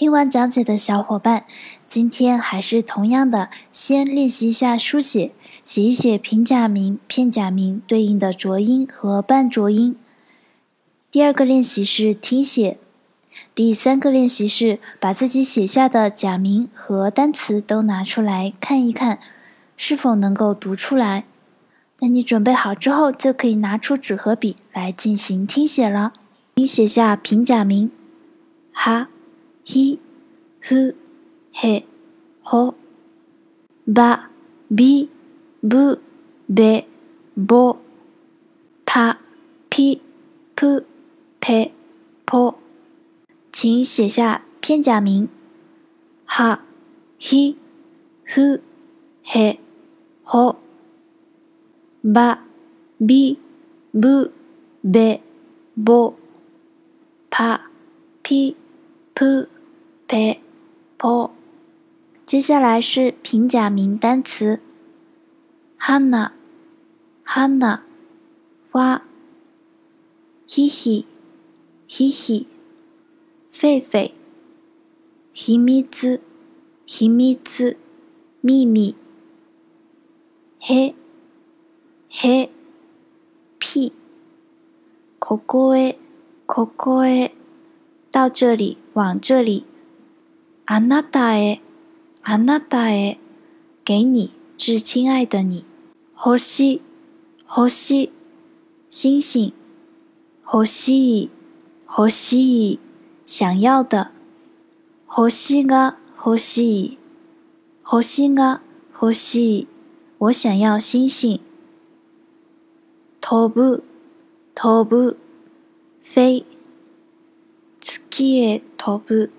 听完讲解的小伙伴，今天还是同样的，先练习一下书写，写一写平假名、片假名对应的浊音和半浊音。第二个练习是听写。第三个练习是把自己写下的假名和单词都拿出来看一看，是否能够读出来。等你准备好之后，就可以拿出纸和笔来进行听写了。你写下平假名：哈、ひ、ふ、へ、ほ、ば、び、ぶ、べ、ぼ、ぱ、ぴ、ぷ、ぺ、ぽ。请写下片假名：哈、ひ、ふ、へ、ほ、ば、び、ぶ、べ、ぼ、ぱ、ぴ、ぷ、 ぺ、ぽ。接下来是平假名单词：はな、はな、花、ひひ、ひひ。狒狒，秘密子，秘密子，秘密，嘿，嘿，屁，ここへ，ここへ，到这里，往这里， あなたへ，あなたへ，给你，致亲爱的你，星，星，星星，星，星。想要的，欲しが欲しい，欲しが欲しい。我想要星星。飛ぶ、飛ぶ、飛。月へ飛ぶ、月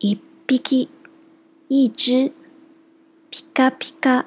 一匹一只，ピカピカ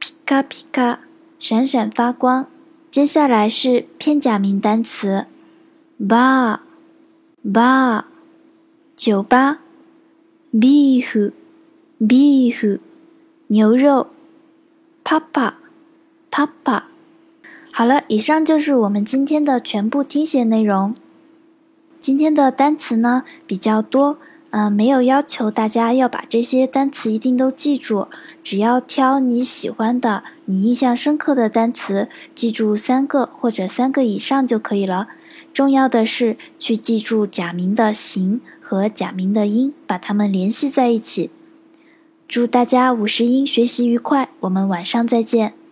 ピカピカ闪闪发光。接下来是片假名单词。bar bar 酒吧，beef beef 牛肉，papa papa 好了，以上就是我们今天的全部听写内容。今天的单词呢比较多， 嗯，没有要求大家要把这些单词一定都记住，只要挑你喜欢的、你印象深刻的单词，记住三个或者三个以上就可以了。重要的是去记住假名的形和假名的音，把它们联系在一起。祝大家五十音学习愉快，我们晚上再见。